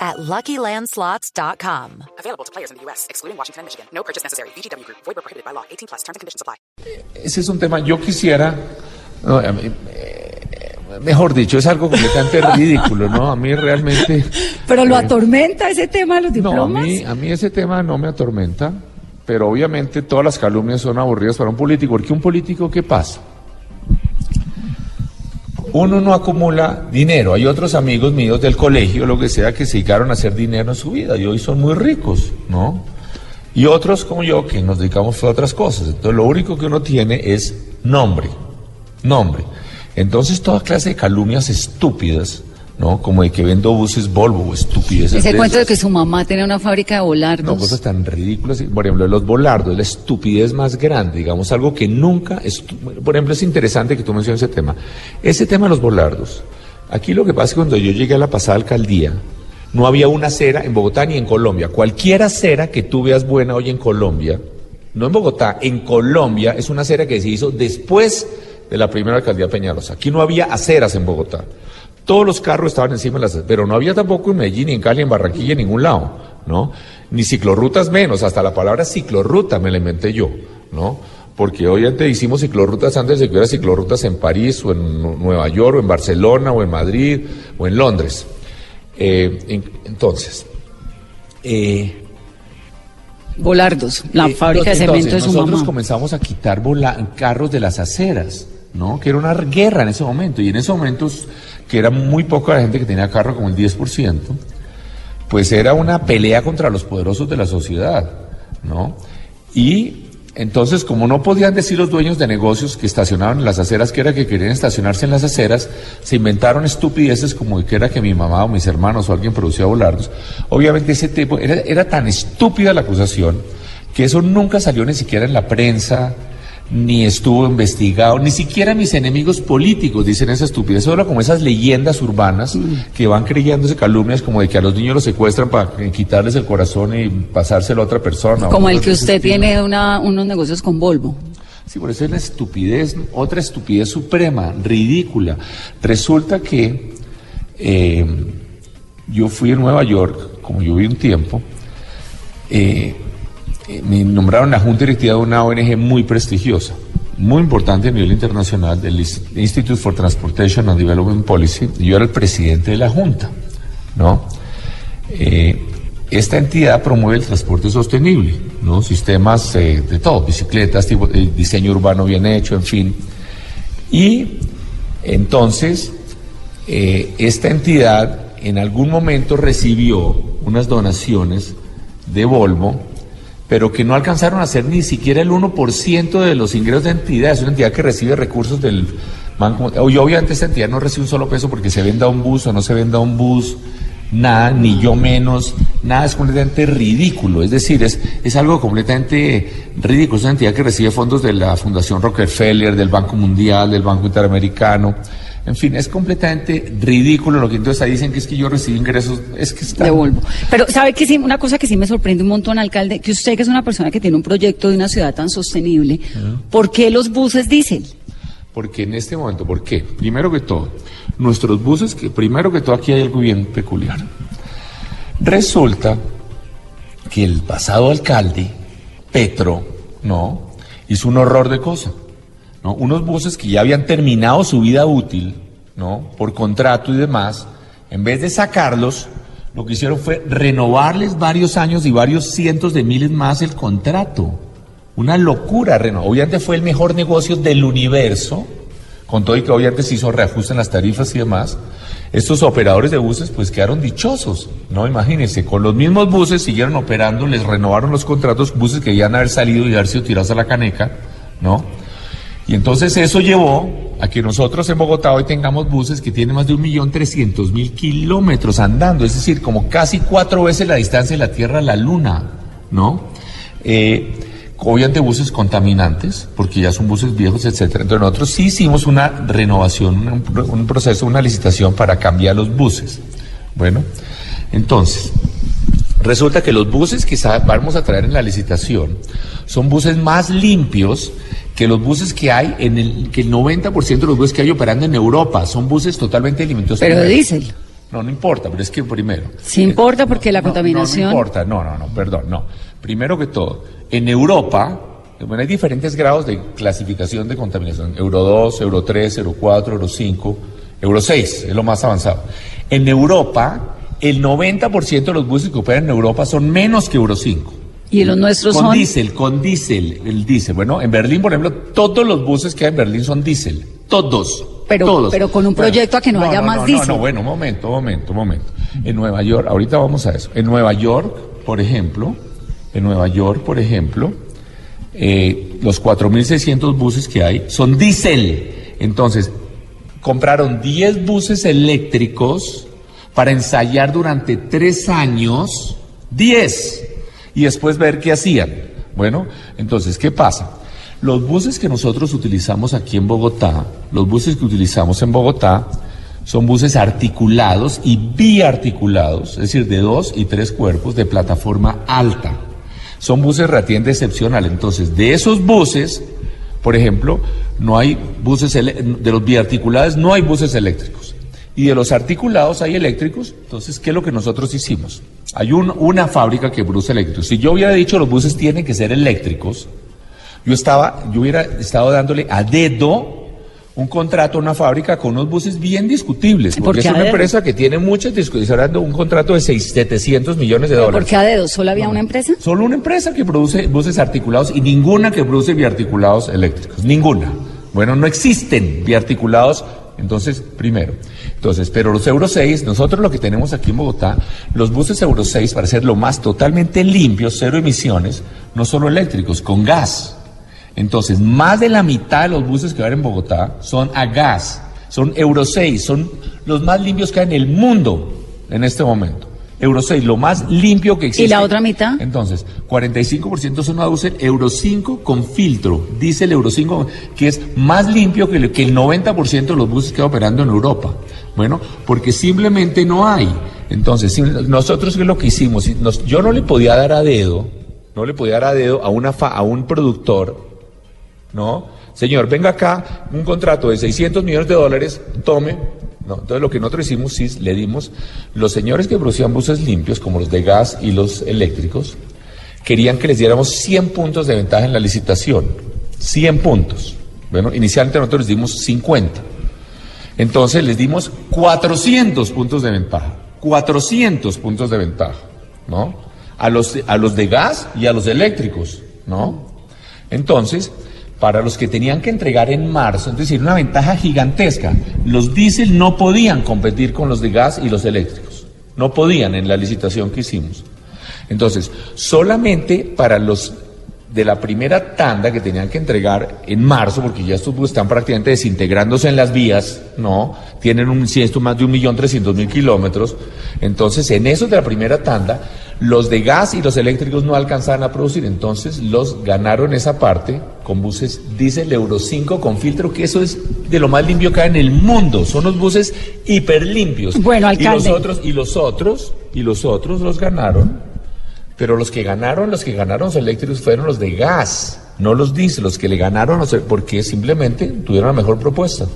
at LuckyLandSlots.com. Available to players in the U.S., excluding Washington and Michigan. No purchase necessary. VGW Group. Void prohibited by law. 18 plus. Terms and conditions apply. Ese es un tema, yo quisiera, no, eh, mejor dicho, es algo completamente ridículo, ¿no? A mí realmente... Pero lo eh, atormenta ese tema de los No, a diplomas. mí, a mí ese tema no me atormenta, pero obviamente todas las calumnias son aburridas para un político, porque un político, ¿qué pasa? Uno no acumula dinero. Hay otros amigos míos del colegio, lo que sea, que se dedicaron a hacer dinero en su vida y hoy son muy ricos, ¿no? Y otros como yo que nos dedicamos a otras cosas. Entonces lo único que uno tiene es nombre, nombre. Entonces toda clase de calumnias estúpidas, ¿no? Como de que vendo buses Volvo o estupideces. Ese cuento de que su mamá tenía una fábrica de volardos. No, cosas tan ridículas. Por ejemplo, los volardos, la estupidez más grande, digamos, algo que nunca. Por ejemplo, es interesante que tú menciones ese tema. Ese tema de los volardos. Aquí lo que pasa es que cuando yo llegué a la pasada alcaldía, no había una acera en Bogotá ni en Colombia. Cualquier acera que tú veas buena hoy en Colombia, no en Bogotá, en Colombia, es una acera que se hizo después de la primera alcaldía Peñalosa. Aquí no había aceras en Bogotá. Todos los carros estaban encima de las pero no había tampoco en Medellín, ni en Cali, en Barranquilla, en ningún lado, ¿no? Ni ciclorrutas menos, hasta la palabra ciclorruta me la inventé yo, ¿no? Porque hoy antes hicimos ciclorrutas antes de que hubiera ciclorrutas en París, o en Nu- Nueva York, o en Barcelona, o en Madrid, o en Londres. Eh, en- entonces, eh, Volardos, la eh, fábrica de entonces, cemento de su nosotros mamá. comenzamos a quitar carros de las aceras, ¿no? Que era una guerra en ese momento. Y en esos momentos, que era muy poca la gente que tenía carro, como el 10%, pues era una pelea contra los poderosos de la sociedad, ¿no? Y entonces, como no podían decir los dueños de negocios que estacionaban en las aceras que era que querían estacionarse en las aceras, se inventaron estupideces como que era que mi mamá o mis hermanos o alguien producía volardos. Obviamente ese tipo, era, era tan estúpida la acusación que eso nunca salió ni siquiera en la prensa, ni estuvo investigado, ni siquiera mis enemigos políticos dicen esa estupidez, solo como esas leyendas urbanas que van creyéndose calumnias como de que a los niños los secuestran para quitarles el corazón y pasárselo a otra persona. Como el que usted tiene una, unos negocios con Volvo. Sí, por eso es la estupidez, otra estupidez suprema, ridícula. Resulta que eh, yo fui a Nueva York, como yo vi un tiempo, eh, me nombraron la Junta Directiva de una ONG muy prestigiosa, muy importante a nivel internacional, del Institute for Transportation and Development Policy. Yo era el presidente de la Junta, ¿no? Eh, esta entidad promueve el transporte sostenible. Sistemas eh, de todo, bicicletas, tipo, eh, diseño urbano bien hecho, en fin. Y entonces, esta entidad en algún momento recibió unas donaciones de Volvo, pero que no alcanzaron a ser ni siquiera el 1% de los ingresos de entidad. Es una entidad que recibe recursos del Banco. Y obviamente esta entidad no recibe un solo peso porque se venda un bus o no se venda un bus, nada, ni yo menos, nada, es completamente ridículo. Es decir, es, es algo completamente ridículo. Es una entidad que recibe fondos de la Fundación Rockefeller, del Banco Mundial, del Banco Interamericano. En fin, es completamente ridículo lo que entonces ahí dicen que es que yo recibí ingresos, es que está... de Volvo. Pero sabe que sí, una cosa que sí me sorprende un montón, alcalde, que usted que es una persona que tiene un proyecto de una ciudad tan sostenible, ¿por qué los buses diésel? Porque en este momento, ¿por qué? Primero que todo, nuestros buses, que primero que todo aquí hay algo bien peculiar. Resulta que el pasado alcalde, Petro, ¿no? Hizo un horror de cosa. ¿No? Unos buses que ya habían terminado su vida útil, ¿no? Por contrato y demás, en vez de sacarlos, lo que hicieron fue renovarles varios años y varios cientos de miles más el contrato. Una locura, Reno. Obviamente fue el mejor negocio del universo, con todo y que obviamente se hizo reajuste en las tarifas y demás. Estos operadores de buses pues quedaron dichosos, ¿no? Imagínense, con los mismos buses siguieron operando, les renovaron los contratos, buses que ya haber salido y haber sido tirados a la caneca, ¿no? Y entonces eso llevó a que nosotros en Bogotá hoy tengamos buses que tienen más de un millón trescientos mil kilómetros andando, es decir, como casi cuatro veces la distancia de la Tierra a la Luna, ¿no? Eh, obviamente buses contaminantes, porque ya son buses viejos, etcétera. Entonces nosotros sí hicimos una renovación, un proceso, una licitación para cambiar los buses. Bueno, entonces, resulta que los buses que vamos a traer en la licitación son buses más limpios que los buses que hay en el, que el 90% de los buses que hay operando en Europa son buses totalmente limpios. Pero de diésel. No, no importa, pero es que primero. Sí importa porque la No, no, contaminación... No, importa, no, no, no, perdón, no. Primero que todo, en Europa, bueno, hay diferentes grados de clasificación de contaminación. Euro 2, Euro 3, Euro 4, Euro 5, Euro 6, es lo más avanzado. En Europa, el 90% de los buses que operan en Europa son menos que Euro 5. Y los nuestros con son... diésel, con diésel, el diésel. Bueno, en Berlín, por ejemplo, todos los buses que hay en Berlín son diésel. Todos. Pero- todos. pero con un proyecto a que no haya más no, diésel. No, no, bueno, un momento, un momento, un momento. En Nueva York, ahorita vamos a eso. En Nueva York, por ejemplo, en Nueva York, por ejemplo, eh, los 4.600 buses que hay son diésel. Entonces, compraron 10 buses eléctricos para ensayar durante tres años, 10, y después ver qué hacían. Bueno, entonces, ¿qué pasa? Los buses que nosotros utilizamos aquí en Bogotá, los buses que utilizamos en Bogotá, son buses articulados y biarticulados, es decir, de dos y tres cuerpos de plataforma alta. Son buses relativamente excepcionales. Entonces, de esos buses, por ejemplo, no hay buses de los biarticulados, no hay buses eléctricos. Y de los articulados hay eléctricos. Entonces, ¿qué es lo que nosotros hicimos? Hay un- una fábrica que produce eléctricos. Si yo hubiera dicho los buses tienen que ser eléctricos, yo estaba, yo hubiera estado dándole a dedo un contrato a una fábrica con unos buses bien discutibles. ¿Y por Porque es una dedo? empresa que tiene muchas discusiones, dando un contrato de seis- 700 millones de ¿Pero dólares. por qué a dedos? ¿Solo había una empresa? Solo una empresa que produce buses articulados y ninguna que produce biarticulados eléctricos. Ninguna. Bueno, no existen biarticulados. Entonces, primero. Entonces, pero los Euro 6, nosotros lo que tenemos aquí en Bogotá, los buses Euro 6, para ser lo más totalmente limpios, cero emisiones, no solo eléctricos, con gas. Entonces, más de la mitad de los buses que hay en Bogotá son a gas, son Euro 6, son los más limpios que hay en el mundo en este momento. Euro 6, lo más limpio que existe. ¿Y la otra mitad? Entonces, 45% son a diésel Euro 5 con filtro, diésel Euro 5, que es más limpio que el, que el 90% de los buses que hay operando en Europa. Bueno, porque simplemente no hay. Entonces, nosotros qué es lo que hicimos, yo no le podía dar a dedo, no le podía dar a dedo a, una fa- a un productor ¿no? Señor, venga acá, un contrato de 600 millones de dólares, tome. No, entonces lo que nosotros hicimos, sí, le dimos, los señores que producían buses limpios, como los de gas y los eléctricos, querían que les diéramos 100 puntos de ventaja en la licitación. 100 puntos. Bueno, inicialmente nosotros les dimos 50. Entonces les dimos 400 puntos de ventaja. 400 puntos de ventaja, ¿no? A los, a los de gas y a los eléctricos, ¿no? Entonces, para los que tenían que entregar en marzo, es decir, una ventaja gigantesca. Los diésel no podían competir con los de gas y los eléctricos. No podían en la licitación que hicimos. Entonces, solamente para los de la primera tanda que tenían que entregar en marzo, porque ya estos están prácticamente desintegrándose en las vías, ¿no? Tienen un esto más de un millón trescientos mil kilómetros. Entonces, en esos de la primera tanda, los de gas y los eléctricos no alcanzaban a producir. Entonces, los ganaron esa parte con buses diésel Euro 5 con filtro, que eso es de lo más limpio que hay en el mundo. Son los buses hiper limpios. Bueno, Y los alcalde. otros, y los otros, y los otros los ganaron pero los que ganaron, los que ganaron los eléctricos fueron los de gas, no los diésel, los que le ganaron, porque simplemente tuvieron la mejor propuesta.